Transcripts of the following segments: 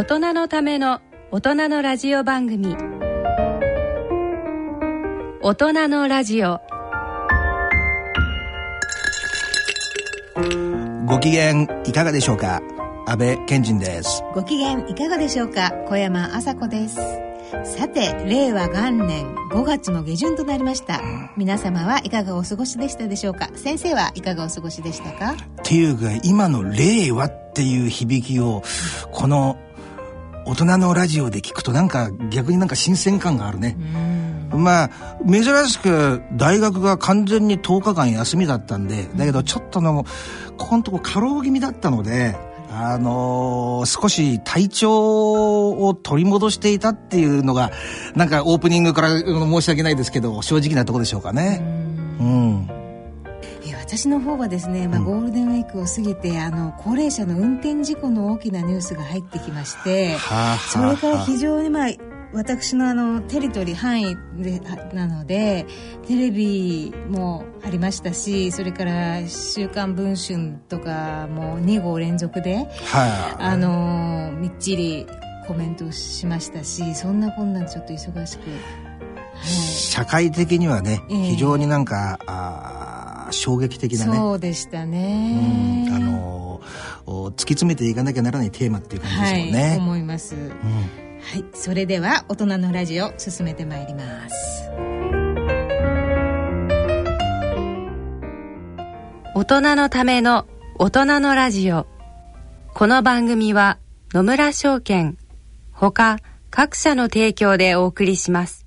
大人のための大人のラジオ番組。大人のラジオ。ご機嫌いかがでしょうか？安倍賢人です。ご機嫌いかがでしょうか？小山麻子です。さて令和元年5月の下旬となりました、皆様はいかがお過ごしでしたでしょうか？先生はいかがお過ごしでしたか？っていうか今の「令和」っていう響きをこの大人のラジオで聞くとなんか逆になんか新鮮感があるね。まあ珍しく大学が完全に10日間休みだったんでだけどちょっとのここのとこ過労気味だったのであのー、少し体調を取り戻していたっていうのがなんかオープニングから申し訳ないですけど正直なとこでしょうかね。うん、私の方はですね、まあ、ゴールデンウィークを過ぎて、うん、あの高齢者の運転事故の大きなニュースが入ってきまして、はあはあ、それから非常にまあ私のあのテリトリー範囲でなのでテレビもありましたしそれから「週刊文春」とかも2号連続で、はい、あのみっちりコメントしましたしそんなこんなちょっと忙しく、はい、社会的にはね、えー、非常になんかあ衝撃的なね。そうでしたね、うん、あの突き詰めていかなきゃならないテーマっていう感じですもんね、はい、思います、うんはいそれでは大人のラジオ進めてまいります。大人のための大人のラジオ。この番組は野村証券ほか各社の提供でお送りします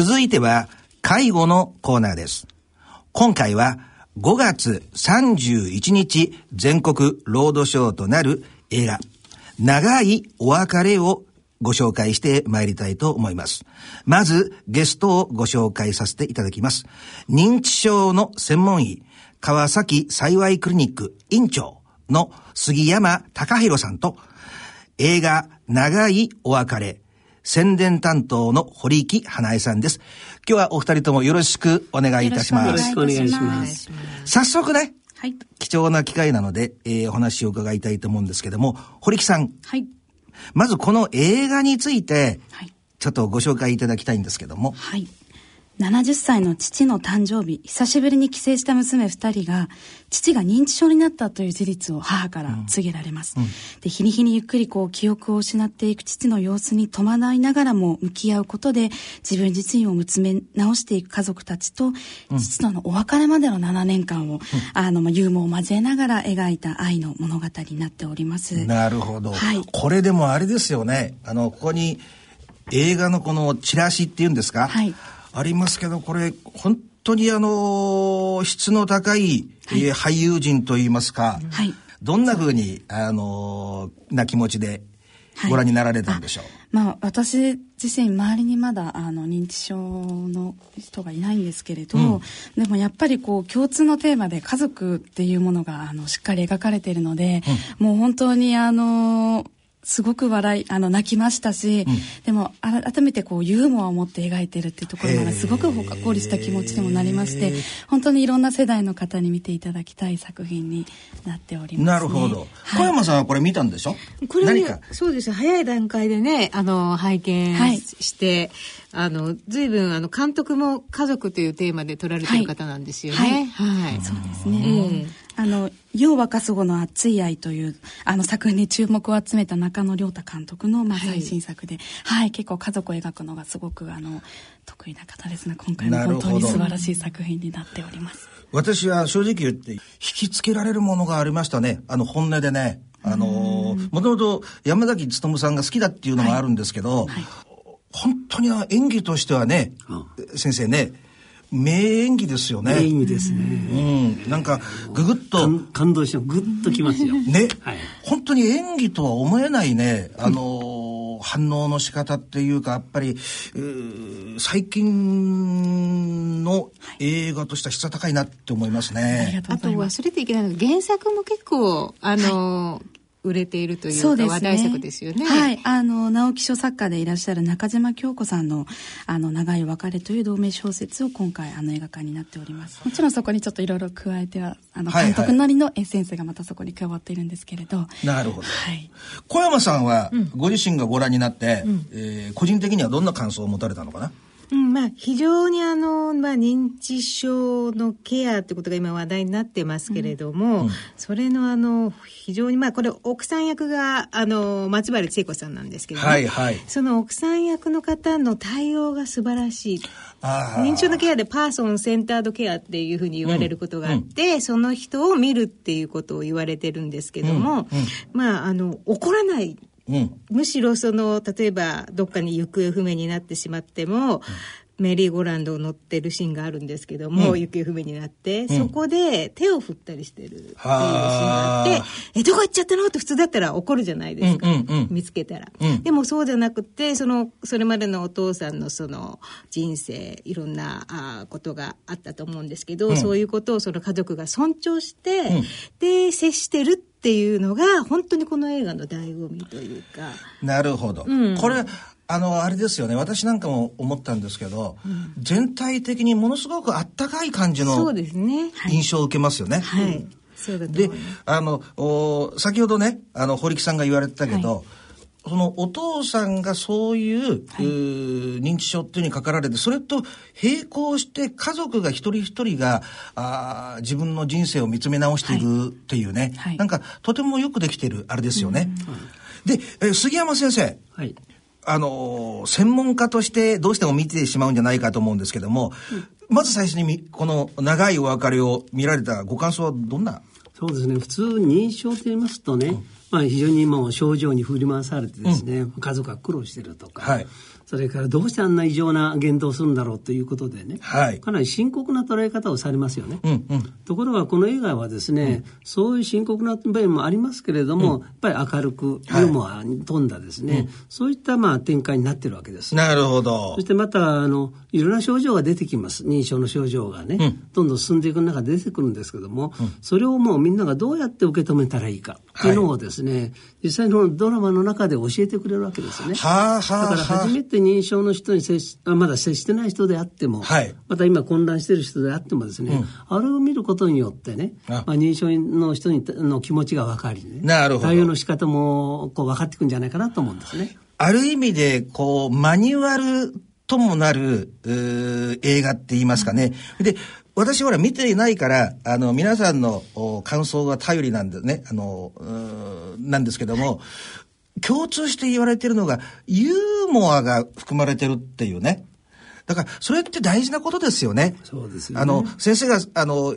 続いては介護のコーナーです今回は5月31日全国ロードショーとなる映画、長いお別れをご紹介してまいりたいと思います。まず、ゲストをご紹介させていただきます。認知症の専門医、川崎幸いクリニック院長の杉山隆弘さんと、映画、長いお別れ、宣伝担当の堀木花江さんです。今日はお二人ともよろしくお願いいたします。よろしくお願いします。早速ね、はい、貴重な機会なので、えー、お話を伺いたいと思うんですけども、堀木さん。はい。まずこの映画について、はい、ちょっとご紹介いただきたいんですけども。はい。70歳の父の誕生日、久しぶりに帰省した娘二人が、父が認知症になったという事実を母から告げられます。うんうん、で、日に日にゆっくりこう、記憶を失っていく父の様子に戸惑いながらも向き合うことで、自分自身を見つめ直していく家族たちと、父とのお別れまでの7年間を、うん、あの、まあ、ユーモアを交えながら描いた愛の物語になっております。なるほど。はい。これでもあれですよね。あの、ここに、映画のこのチラシっていうんですか？はい。ありますけど、これ、本当にあの、質の高い、はい、俳優陣といいますか、はい、どんなふうに、あの、な気持ちでご覧になられたんでしょう、はい、まあ、私自身周りにまだあの認知症の人がいないんですけれど、うん、でもやっぱりこう共通のテーマで家族っていうものがあのしっかり描かれているので、うん、もう本当にあのすごく笑いあの泣きましたし、うん、でも改めてこうユーモアを持って描いてるっていうところがすごくほっこりした気持ちにもなりまして本当にいろんな世代の方に見ていただきたい作品になっております、ね、なるほど、小山さんはこれ見たんでしょ？これ、ね、何か？そうです。早い段階でねあの拝見して、はい、あの随分あの監督も家族というテーマで撮られてる方なんですよね。はい、はい、そうですね。あの、よう若すごの熱い愛という、あの作品に注目を集めた中野亮太監督の、まあ、最新作で、はい、はい、結構家族を描くのがすごく、あの、得意な方ですね。今回も本当に素晴らしい作品になっております。私は正直言って、引きつけられるものがありましたね。あの、本音でね。あのもともと山崎努さんが好きだっていうのもあるんですけど、はいはい、本当に演技としてはね、うん、先生ね、名演技ですよね。名演技ですね。うん。なんか、ぐぐっと。感動してぐっときますよ。ね。はい。本当に演技とは思えないね、あのー、反応の仕方っていうか、やっぱり、最近の映画としては質高いなって思いますね。あと忘れていけないのが、原作も結構、あのーはい売れているというか話題作ですよね。はい。あの、直木賞作家でいらっしゃる中島京子さんの、あの、長い別れという同名小説を今回、あの、映画化になっております。もちろんそこにちょっといろいろ加えては、あの、監督なりのエッセンスがまたそこに加わっているんですけれど。なるほど。はい。小山さんは、ご自身がご覧になって、うん、えー、個人的にはどんな感想を持たれたのかな？うん、まあ、非常にあの、まあ、認知症のケアってことが今話題になってますけれども、うん、それのあの、非常に、まあ、これ、奥さん役が、あの、松原千恵子さんなんですけど、ね、はいはい。その奥さん役の方の対応が素晴らしい。認知症のケアでパーソンセンタードケアっていうふうに言われることがあって、うん、その人を見るっていうことを言われてるんですけども、まあ、あの、怒らないうん、むしろその例えばどっかに行方不明になってしまっても、メリーゴランドを乗ってるシーンがあるんですけども、うん、行方不明になって、うん、そこで手を振ったりしてるっていうシーンがあって、え、どこ行っちゃったの？って普通だったら怒るじゃないですか。うんうんうん、見つけたら、うん、でもそうじゃなくて、その、それまでのお父さんのその人生、いろんなあことがあったと思うんですけど、そういうことをその家族が尊重して、で、接してるっていうのが、本当にこの映画の醍醐味というか。なるほど。これ、あの、あれですよね。私なんかも思ったんですけど、うん、全体的にものすごくあったかい感じの。印象を受けますよね。はい。そうだで、あの、お先ほどね、あの、堀木さんが言われてたけど、はい。そのお父さんがそういう、はい、う認知症っていうにかかられて、それと並行して家族が一人一人があ自分の人生を見つめ直していくっていうね、はい、なんかとてもよくできてるあれですよね。で、え杉山先生、はい、あの、専門家としてどうしても見てしまうんじゃないかと思うんですけども、うん、まず最初にこの長いお別れを見られたご感想はどんな？そうですね。普通認証と言いますとね、うん、まあ非常にもう症状に振り回されてですね、うん、家族が苦労してるとか、はい、それからどうしてあんな異常な言動をするんだろうということでね、はい、かなり深刻な捉え方をされますよね。うんうん、ところがこの映画はですね、うん、そういう深刻な面もありますけれども、うん、やっぱり明るくユーモアに富んだですね、はい、そういったまあ展開になってるわけです。なるほど。そしてまたあのいろんな症状が出てきます。認証の症状がね、どんどん進んでいく中で出てくるんですけども、それをもうみんながどうやって受け止めたらいいかっていうのをですね、はい、実際のドラマの中で教えてくれるわけですね。はあはあ、だから初めて認証の人にに接し、まだ接してない人であっても、はい、また今混乱してる人であってもですね、うん、あれを見ることによってね、まあ、認証の人にの気持ちが分かりね、なるほど。対応の仕方もこう分かってくんじゃないかなと思うんですね。ある意味で、こう、マニュアルともなる、映画って言いますかね。で、私ほら見ていないから、あの、皆さんの感想が頼りなんでね、あの、なんですけども、共通して言われてるのが、ユーモアが含まれてるっていうね。だから、それって大事なことですよね。そうですね。あの、先生が、あの、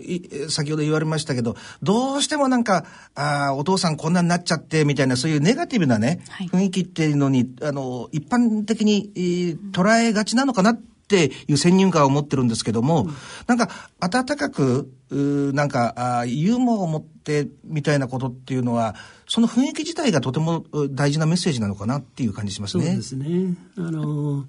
先ほど言われましたけど、どうしてもなんか、ああ、お父さんこんなになっちゃって、みたいな、そういうネガティブなね、はい、雰囲気っていうのに、あの、一般的に、えー、捉えがちなのかなっていう先入観を持ってるんですけども、うん、なんか、温かく、なんかあ、ユーモアを持ってみたいなことっていうのは、その雰囲気自体がとても大事なメッセージなのかなっていう感じしますね。そうですね。あのっ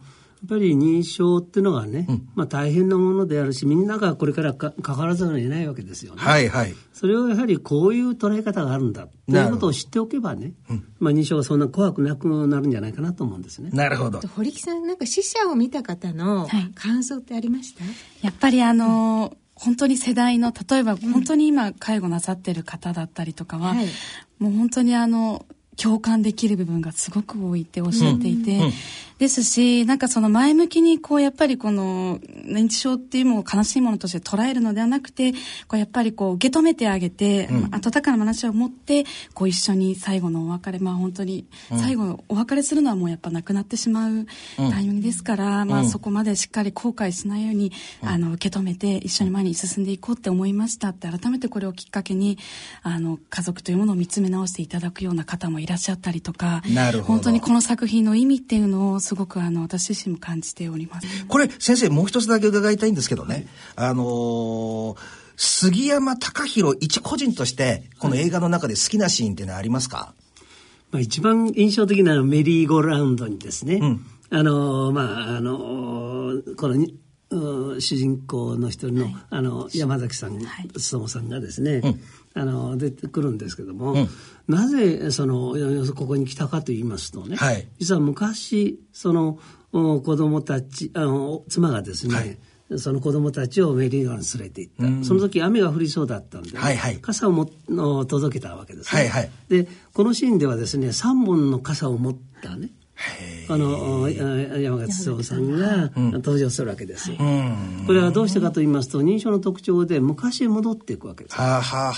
ぱり認証っていうのがね、うん、まあ大変なものであるし、みんながこれからか関わらざるを得ないわけですよね。はいはい。それをやはりこういう捉え方があるんだ。ということを知っておけばね、うん、まあ認証がそんな怖くなくなるんじゃないかなと思うんですね。なるほど。堀木さん、なんか死者を見た方の感想ってありました、はい、やっぱりあのー本当に世代の例えば本当に今介護なさってる方だったりとかは、はい、もう本当にあの共感できる部分がすごく多いっておっしゃっていて、うん。うん、ですし、なんかその前向きにこうやっぱりこの認知症っていうものを悲しいものとして捉えるのではなくて、こうやっぱりこう受け止めてあげて、うん、温かな話を持って、こう一緒に最後のお別れ、まあ本当に最後お別れするのはもうやっぱなくなってしまうタイミングですから、まあそこまでしっかり後悔しないように、あの受け止めて一緒に前に進んでいこうって思いましたって改めてこれをきっかけに、あの家族というものを見つめ直していただくような方もいらっしゃったりとか、本当にこの作品の意味っていうのをすごくあの私自身も感じております。これ先生もう一つだけ伺いたいんですけどね、あのー、杉山隆弘一個人としてこの映画の中で好きなシーンっていうのはありますか、まあ、一番印象的なのはメリーゴーラウンドにですね、うん、あのまああのこの主人公の一人のはい、あの山崎さん、はい、さんがですね、うん。あの出てくるんですけども、うん、なぜそのここに来たかと言いますとね、はい、実は昔その子供たちあの妻がですね、はい。その子供たちをメリーガンに連れて行った、その時雨が降りそうだったんで、ねはいはい、傘をもの届けたわけです、ね、はいはい、でこのシーンではですね3本の傘を持ったねあの山勝壮さんが登場するわけです、うん、これはどうしてかと言いますと認証の特徴で昔へ戻っていくわけです。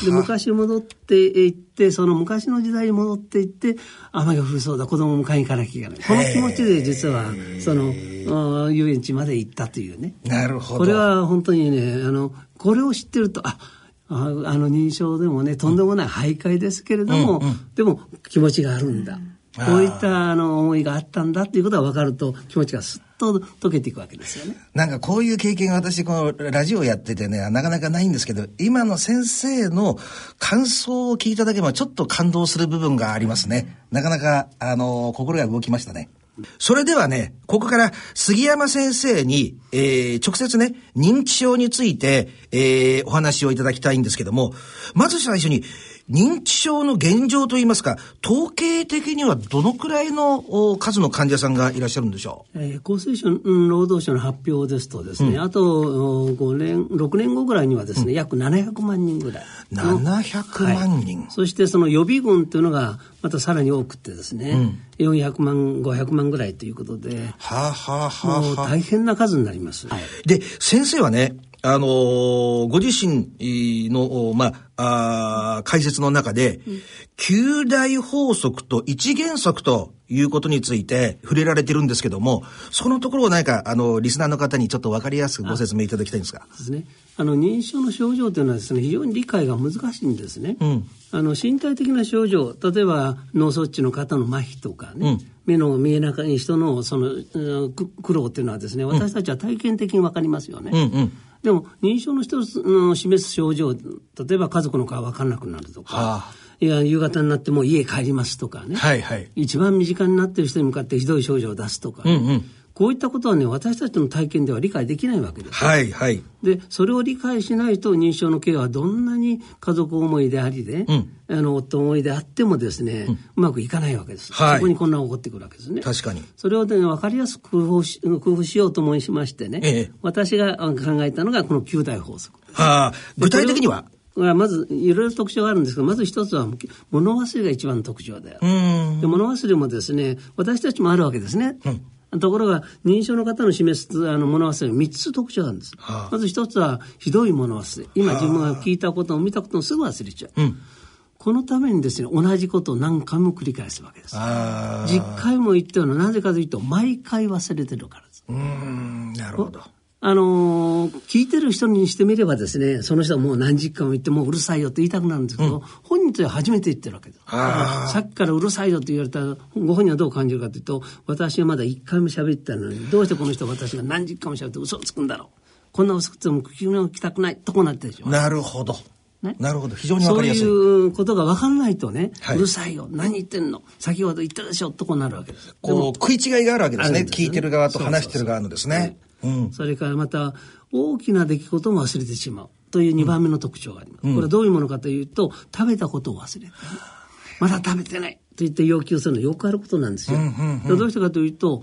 で昔へ戻っていってその昔の時代に戻っていって雨が降りそうだ子供を迎えに行かなきゃいけない。この気持ちで実はその遊園地まで行ったというね。なるほど。これは本当にねあのこれを知ってるとああの認証でもねとんでもない徘徊ですけれども、うんうん、でも気持ちがあるんだ、うんこういったあの思いがあったんだっていうことが分かると気持ちがすっと解けていくわけですよね。なんかこういう経験が私このラジオやっててねなかなかないんですけど今の先生の感想を聞いただけでもちょっと感動する部分がありますね。なかなかあの心が動きましたね。それではね、ここから杉山先生に、えー、直接ね、認知症について、えー、お話をいただきたいんですけども、まず最初に、認知症の現状といいますか、統計的にはどのくらいの数の患者さんがいらっしゃるんでしょう、えー、厚生省、うん、労働省の発表ですとですね、うん、あと5年、6年後ぐらいにはですね、うん、約700万人ぐらい。700万人、はい、そしてその予備軍というのがまたさらに多くてですね、うん、400万、500万ぐらいということで、はあ、はあはあ、もう大変な数になります。はい、で、先生はね、あのー、ご自身の、まあ、あ解説の中で、うん、九大法則と一原則ということについて触れられてるんですけども、そのところを何か、あの、リスナーの方にちょっとわかりやすくご説明いただきたいんですか？ですね。あの、認知症の症状というのはですね、非常に理解が難しいんですね。うん、あの、身体的な症状、例えば脳卒中の方の麻痺とかね、うん目の見えない人のその苦労っていうのはですね私たちは体験的に分かりますよね。うんうん。でも認証の一つの示す症状例えば家族の顔分からなくなるとか、はあ、いや夕方になっても家帰りますとかね、はいはい、一番身近になってる人に向かってひどい症状を出すとか、ね、うんうんこういったことはね、私たちの体験では理解できないわけです。はい、はい。で、それを理解しないと認知症のケアはどんなに家族思いでありで、うん、あの、夫思いであってもですね、うん、うまくいかないわけです。はい、そこにこんな起こってくるわけですね。確かに。それをね、わかりやすく工夫し工夫しようと思いましてね、ええ、私が考えたのがこの九大法則。はあ、具体的には？まずいろいろ特徴があるんですけどまず一つは物忘れが一番の特徴であるで物忘れもですね私たちもあるわけですね、うんところが認証の方の示すあの物忘れ3つ特徴があるんです、はあ、まず一つはひどい物忘れ。今自分が聞いたことを見たことをすぐ忘れちゃう、うん、このためにですね同じことを何回も繰り返すわけです。10回も言ったのはなぜかというと毎回忘れてるからです。うんなるほどあのー、聞いてる人にしてみればですね、その人はもう何十回も言ってもううるさいよって言いたくなるんですけど、うん、本人とは初めて言ってるわけです。さっきからうるさいよって言われたら、ご本人はどう感じるかというと、私はまだ一回も喋ってたのに、どうしてこの人は私が何十回も喋って嘘をつくんだろう。こんな嘘つくても聞きたくないとこうなってるでしょ。なるほど。ね、なるほど。非常にわかりやすい。そういうことが分かんないとね、はい、うるさいよ。何言ってんの。先ほど言ったでしょとこうなるわけです。こう食い違いがあるわけですね、ね、聞いてる側と話してる側のですねそれからまた大きな出来事も忘れてしまうという2番目の特徴があります、うん、これはどういうものかというと食べたことを忘れて、まだ食べてないと言って要求するのはよくあることなんですよ、うんうんうん、どうしてかというと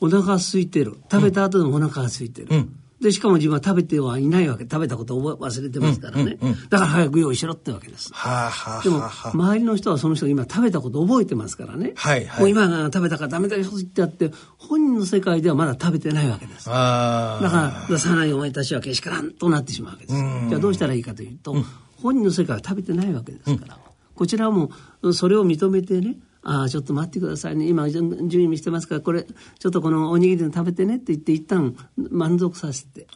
お腹が空いてる。食べた後でもお腹が空いてる、うんで、しかも自分は食べてはいないわけ。食べたことを忘れてますからね。うんうんうん、だから早く用意しろってわけです。はあはあ、でも、周りの人はその人が今食べたこと覚えてますからね。はいはい、もう今食べたからダメだよって言ってあって、本人の世界ではまだ食べてないわけです。だから、出さないお前たちはけしからんとなってしまうわけです。じゃあどうしたらいいかというと、うん、本人の世界は食べてないわけですから。こちらもそれを認めてね、ああ、ちょっと待ってくださいね。今、順位見してますから、これ、ちょっとこのおにぎりで食べてねって言って、一旦満足させて。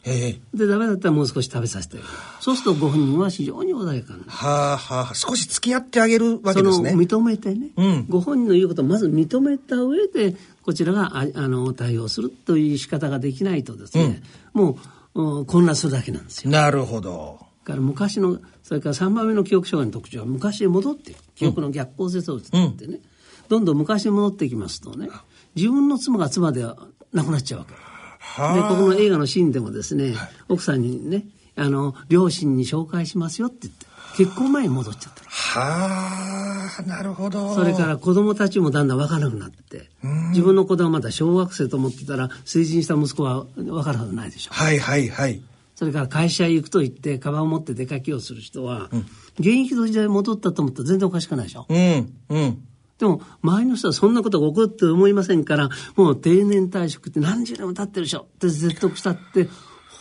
で、ダメだったらもう少し食べさせてそうするとご本人は非常に穏やかになる。はあはあ、少し付き合ってあげるわけですね。その認めてね、うん、ご本人の言うことをまず認めた上で、こちらがああの対応するという仕方ができないとですね、うん、もう、うん、混乱するだけなんですよ。なるほど。から昔の、それから3番目の記憶障害の特徴は昔へ戻って、記憶の逆行説を作ってね、うんどんどん昔に戻ってきますとね、自分の妻が妻ではなくなっちゃうわけ。で、ここの映画のシーンでもですね、奥さんにね、あの、両親に紹介しますよって言って、結婚前に戻っちゃった。はあ、なるほど。それから子供たちもだんだん分からなくなって、自分の子供はまだ小学生と思ってたら、成人した息子は分かるはずないでしょ。はいはいはい。それから会社へ行くと言って、カバンを持って出かけをする人は、うん、現役の時代戻ったと思ったら全然おかしくないでしょ。うん、うん。でも、周りの人はそんなことが起こるって思いませんから、もう定年退職って何十年も経ってるでしょって説得したって、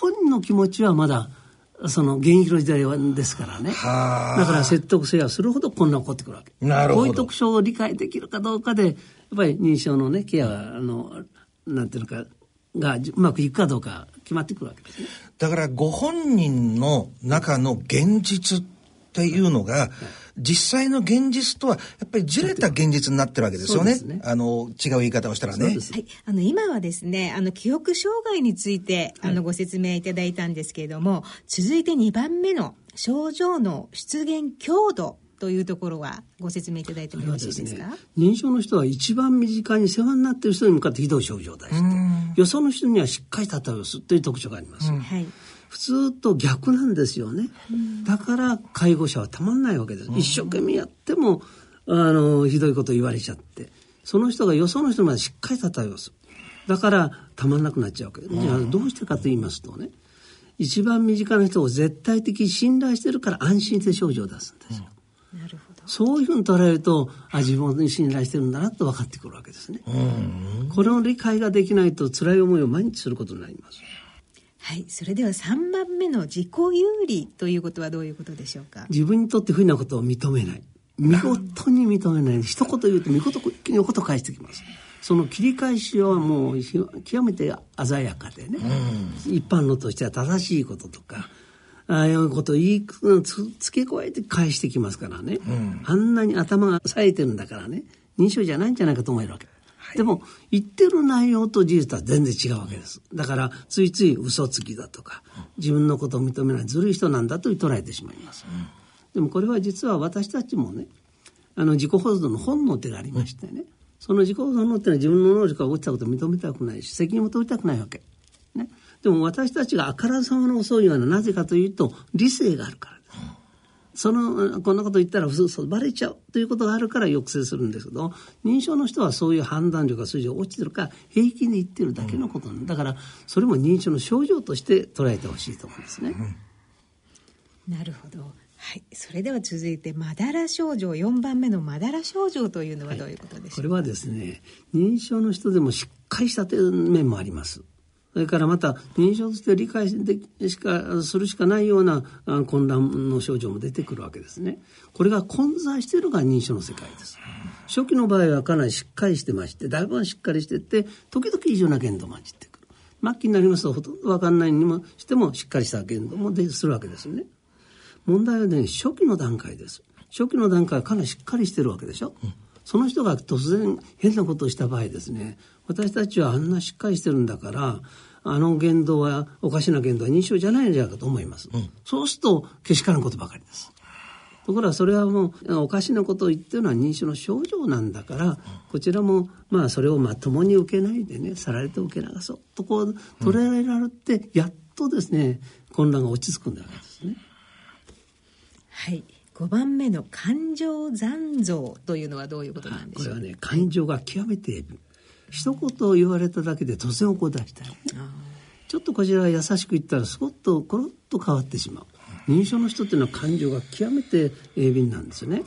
本人の気持ちはまだ、その現役の時代ですからね。だから説得せやするほどこんな起こってくるわけ。なるほど。こういう特徴を理解できるかどうかで、やっぱり認証のね、ケアは、あの、なんていうのか、がうまくいくかどうか決まってくるわけですね。だからご本人の中の現実っていうのが、はい実際の現実とはやっぱりずれた現実になってるわけですよね。ね。あの違う言い方をしたらね。はい、あの今はですね、あの記憶障害について、あのご説明いただいたんですけれども、続いて2番目の症状の出現強度というところはご説明いただいてもよろしいですか、ね、認証の人は一番身近に世話になっている人に向かってひどい症状を出して、よその人にはしっかり漂うすという特徴があります。はい普通と逆なんですよね。だから介護者はたまんないわけです。一生懸命やっても、あの、ひどいこと言われちゃって。その人がよその人までしっかりた対応する。だからたまんなくなっちゃうわけじゃあどうしてかと言いますとね、一番身近な人を絶対的に信頼してるから安心して症状を出すんですよ。なるほど。そういうふうに捉えると、あ、自分に信頼してるんだなと分かってくるわけですね。これを理解ができないと辛い思いを毎日することになります。はい、それでは3番目の自己有利ということはどういうことでしょうか？自分にとって不利なことを認めない。見事に認めない。一言言うと見事におこと返してきます。その切り返しはもう極めて鮮やかでね、うん、一般のとしては正しいこととかああいうことを言い付け加えて返してきますからね、うん、あんなに頭が冴えてるんだからね。認証じゃないんじゃないかと思えるわけでも、言ってる内容と事実は全然違うわけです。だから、ついつい嘘つきだとか、自分のことを認めないずるい人なんだと捉えてしまいます。でもこれは実は私たちもね、あの自己保存の本能ってがありましてね、その自己保存のってのは自分の能力が落ちたことを認めたくないし、責任も取りたくないわけ。ね。でも私たちがあからさまの遅いのはなぜかというと、理性があるから。その、こんなこと言ったら嘘バレちゃうということがあるから抑制するんですけど、認証の人はそういう判断力が数字が落ちてるから平気で言ってるだけのことなんだ。から、それも認証の症状として捉えてほしいと思うんですね。なるほど。はい、それでは続いてまだら症状4番目のまだら症状というのはどういうことでしょうか、はい、これはですね認証の人でもしっかりした面もありますそれからまた認証として理解でしかするしかないような混乱の症状も出てくるわけですね。これが混在しているのが認証の世界です。初期の場合はかなりしっかりしてまして、だいぶしっかりしてて、時々異常な限度も混じってくる。末期になりますとほとんどわかんないにもしてもしっかりした限度もするわけですね。問題はね、初期の段階です。初期の段階はかなりしっかりしてるわけでしょ。うん、その人が突然変なことをした場合ですね、私たちはあんなしっかりしてるんだから、あの言動は、おかしな言動は認証じゃないんじゃないかと思います。うん、そうすると、けしからんことばかりです。ところがそれはもうおかしなことを言ってるのは認知症の症状なんだからこちらもまあそれをまともに受けないでねさらりと受け流そうとこう捉えられてやっとですね混乱が落ち着くんだわけですね。はい5番目の感情残像というのはどういうことなんでしょう？これはね感情が極めて一言言われただけで突然怒り出したり、ちょっとこちらが優しく言ったらすごっとコロッと変わってしまう。認知症の人っていうのは感情が極めて鋭敏なんですよね。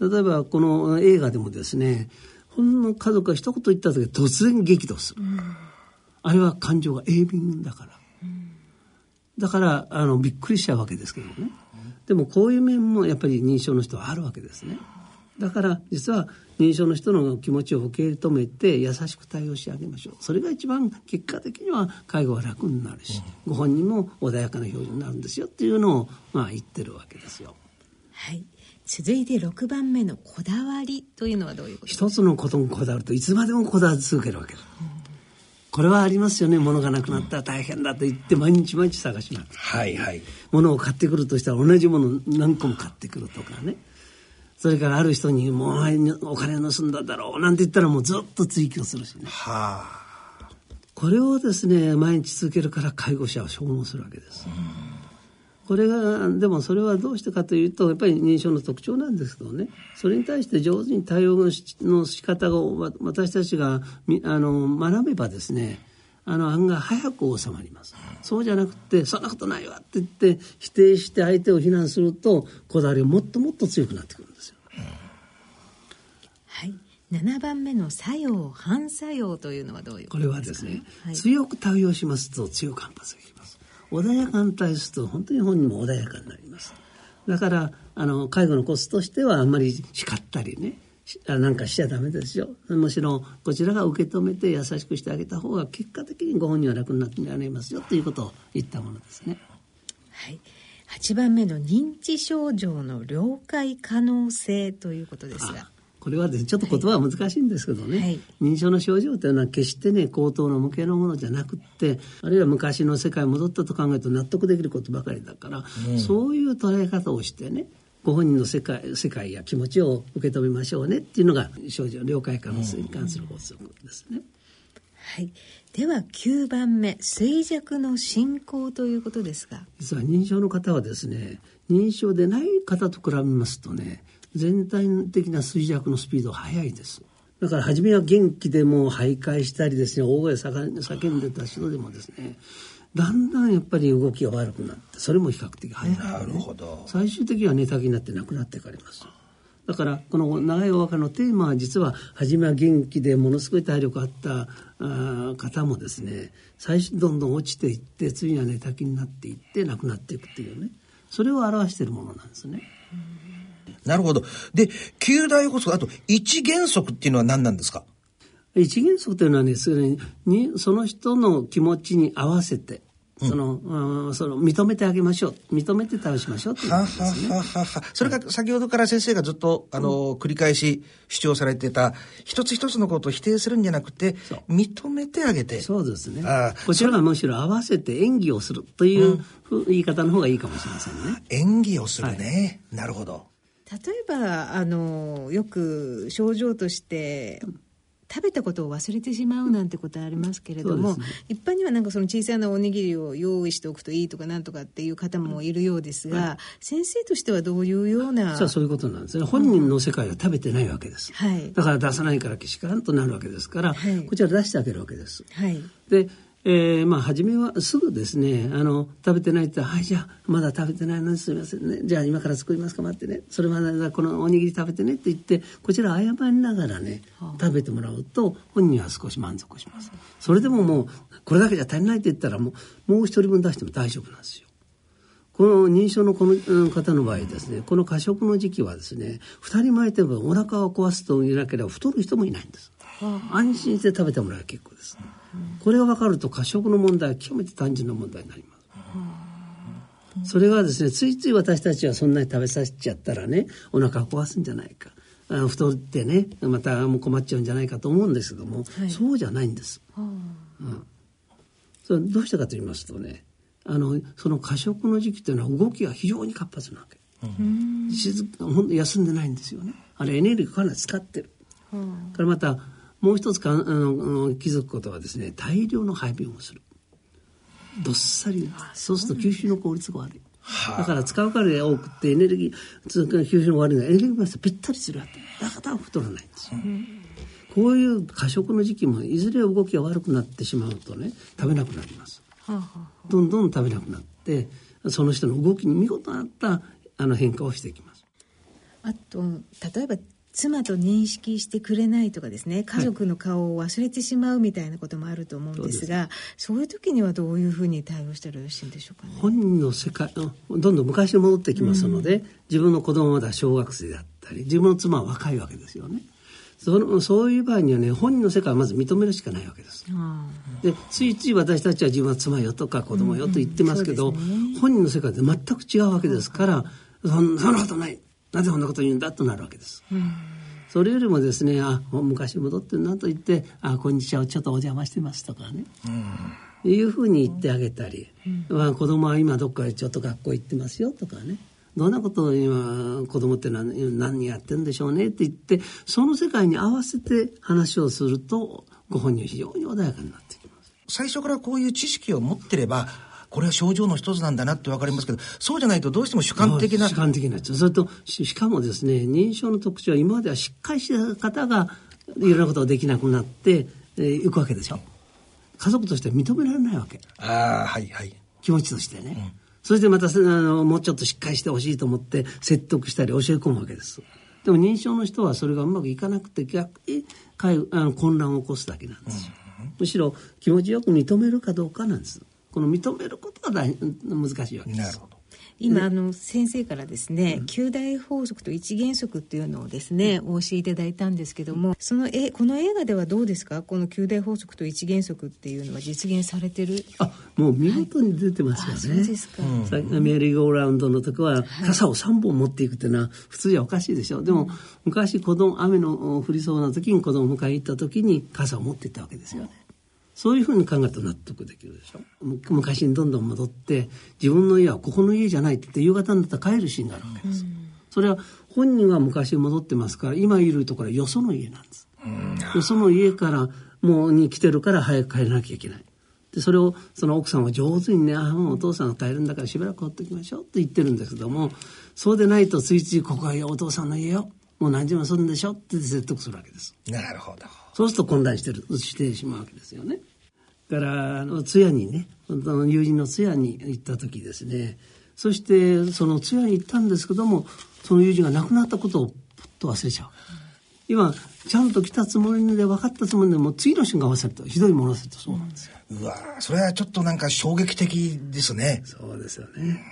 例えばこの映画でもですねほんの家族が一言言っただけで突然激怒する、うん、あれは感情が鋭敏だから、うん、だからあのびっくりしちゃうわけですけどねでもこういう面もやっぱり認知症の人はあるわけですね。だから実は認知症の人の気持ちを受け止めて優しく対応してあげましょう。それが一番結果的には介護は楽になるし、ご本人も穏やかな表情になるんですよっていうのをまあ言ってるわけですよ。はい。続いて6番目のこだわりというのはどういうこと一つのことにこだわるといつまでもこだわり続けるわけです。これはありますよね物がなくなったら大変だと言って毎日毎日探します。はいはい。物を買ってくるとしたら同じもの何個も買ってくるとかね。それからある人にもうお金盗んだだろうなんて言ったらもうずっと追求するしね。はあ。これをですね毎日続けるから介護者は消耗するわけです。これがでもそれはどうしてかというとやっぱり認知症の特徴なんですけどねそれに対して上手に対応の仕方を私たちがあの学べばですねあの案が早く収まります。そうじゃなくて、そんなことないわって言って、否定して相手を非難すると、こだわりがもっともっと強くなってくるんですよ。はい。7番目の作用、反作用というのはどういうこれはですね、はい、強く対応しますと強く反発できます。穏やかに対すると本当に本人も穏やかになります。だから、あの、介護のコツとしてはあんまり叱ったりね、なんかしちゃダメですよ。むしろこちらが受け止めて優しくしてあげた方が結果的にご本人は楽になってられますよということを言ったものですね。はい。8番目の認知症状の了解可能性ということですが。これはですね、ちょっと言葉は難しいんですけどね、はい、認知症の症状というのは決してね、口頭の無形のものじゃなくって、あるいは昔の世界に戻ったと考えると納得できることばかりだから、うん、そういう捉え方をしてね、ご本人の世界世界や気持ちを受け止めましょうねっていうのが症状了解可能性に関する法則ですね。はい、では9番目衰弱の進行ということですが。実は認知症の方はですね認知症でない方と比べますとね全体的な衰弱のスピードは速いです。だから初めは元気でも徘徊したりですね大声叫んでた人でもですねだんだんやっぱり動きが悪くなってそれも比較的早い、なるほど。最終的には寝たきになって亡くなっていかれます。だからこの長いお別れのテーマは実は初めは元気でものすごい体力あったあ方もですね最初どんどん落ちていって次には寝たきになっていって亡くなっていくっていうね。それを表しているものなんですね。なるほど。で、九大法則、あと一原則っていうのは何なんですか？一原則というのはね、すぐにその人の気持ちに合わせて、その、うん、その認めてあげましょう。認めて倒しましょうっていう。ことですね。ははは。それが先ほどから先生がずっとあの、うん、繰り返し主張されてた一つ一つのことを否定するんじゃなくて認めてあげて。そうですね。こちらがむしろ合わせて演技をするという、うん、言い方の方がいいかもしれませんね。演技をするね、はい、なるほど。例えばあのよく症状として食べたことを忘れてしまうなんてことありますけれども、ね、一般にはなんかその小さなおにぎりを用意しておくといいとかなんとかっていう方もいるようですが、はい、先生としてはどういうようなそういうことなんですね。本人の世界は食べてないわけです、はい、だから出さないからけしからんとなるわけですから、はい、こちら出してあげるわけです、はい、でえー、まあ、初めはすぐですね、あの、食べてないってはい、じゃあ、まだ食べてないのにすみませんね。じゃあ、今から作りますか、待ってね。それまでこのおにぎり食べてねって言って、こちら謝りながらね、食べてもらうと、本人は少し満足します。それでももう、これだけじゃ足りないって言ったら、もう、もう一人分出しても大丈夫なんですよ。この認知症のこの方の場合ですね、この過食の時期はですね、二人前といえばお腹を壊すと言なければ太る人もいないんです。安心して食べてもらえば結構です。これが分かると過食の問題は極めて単純な問題になります。それがですね、ついつい私たちはそんなに食べさせちゃったらね、お腹壊すんじゃないか。あ太ってね、またもう困っちゃうんじゃないかと思うんですけども、はい、そうじゃないんです。うん、それどうしてかと言いますとね、あの、その過食の時期というのは動きが非常に活発なわけ。静本当休んでないんですよね。あれエネルギーかなり使ってる。からまたもう一つかあの気づくことはですね大量の排便をする。どっさりそうすると吸収の効率が悪い。だから使うから多くてエネルギー吸収の悪いのはエネルギーバランスぴったりするわけ。だから太らないんです。よ、こういう過食の時期もいずれ動きが悪くなってしまうとね食べなくなります、どんどん食べなくなってその人の動きに見事なったあの変化をしていきます。あと例えば妻と認識してくれないとかですね家族の顔を忘れてしまうみたいなこともあると思うんですが、はい、そういう時にはどういうふうに対応したらよろしいんでしょうかね？本人の世界どんどん昔に戻ってきますので、うん、自分の子供はまだ小学生であったり自分の妻は若いわけですよね。そのそういう場合にはね本人の世界をまず認めるしかないわけです。でついつい私たちは自分は妻よとか子供よと言ってますけど、うんうんね、本人の世界で全く違うわけですから、そそんなことないなぜこんなこと言うんだとなるわけです。うんそれよりもですね、あ、昔戻ってるなと言って、あ、こんにちは、ちょっとお邪魔してますとかね。うん、いうふうに言ってあげたり、うん、まあ、子供は今どっかちょっと学校行ってますよとかね。どんなことを今子供って何何やってるんでしょうねって言ってその世界に合わせて話をするとご本人は非常に穏やかになってきます最初からこういう知識を持ってればこれは症状の一つなんだなって分かりますけどそうじゃないとどうしても主観的な主観的なそれとしかもですね認知症の特徴は今まではしっかりした方がいろんなことができなくなってえー、行くわけでしょ家族としては認められないわけ。ああはいはい。気持ちとしてね、うん。それでまたあのもうちょっとしっかりしてほしいと思って説得したり教え込むわけです。でも認知症の人はそれがうまくいかなくて逆にあの混乱を起こすだけなんです。よ。むしろ気持ちよく認めるかどうかなんです。この認めることが難しいわけです。なるほど。今あの先生からですね、九大法則と一原則っていうのをですね、お教えいただいたんですけどもそのえこの映画ではどうですか？この九大法則と一原則っていうのは実現されてる？あもう見事に出てますよね、はい、そうですか、さっきのメリーゴーラウンドの時は傘を3本持っていくっていうのは普通じゃおかしいでしょ。でも昔子供雨の降りそうな時に子供を迎え行った時に傘を持っていったわけですよね、そういうふうに考えると納得できるでしょ？昔にどんどん戻って、自分の家はここの家じゃないって言って夕方になったら帰るシーンがあるわけです。うん、それは本人は昔に戻ってますから、今いるところはよその家なんです。うん、よその家からもうに来てるから早く帰らなきゃいけない。で、それをその奥さんは上手にね、ああ、お父さんが帰るんだからしばらく放っておきましょうって言ってるんですけども、そうでないとついついここはお父さんの家よ。もう何時もするんでしょって説得するわけです。なるほど。そうすると混乱してる、してしまうわけですよね。から、あの、通夜にね、友人の通夜に行った時ですね、そしてその通夜に行ったんですけども、その友人が亡くなったことをぷっと忘れちゃう。今、ちゃんと来たつもりで分かったつもりでも次の瞬間忘れた。ひどいもの忘れたそうなんですよ。うわそれはちょっとなんか衝撃的ですね。そうですよね。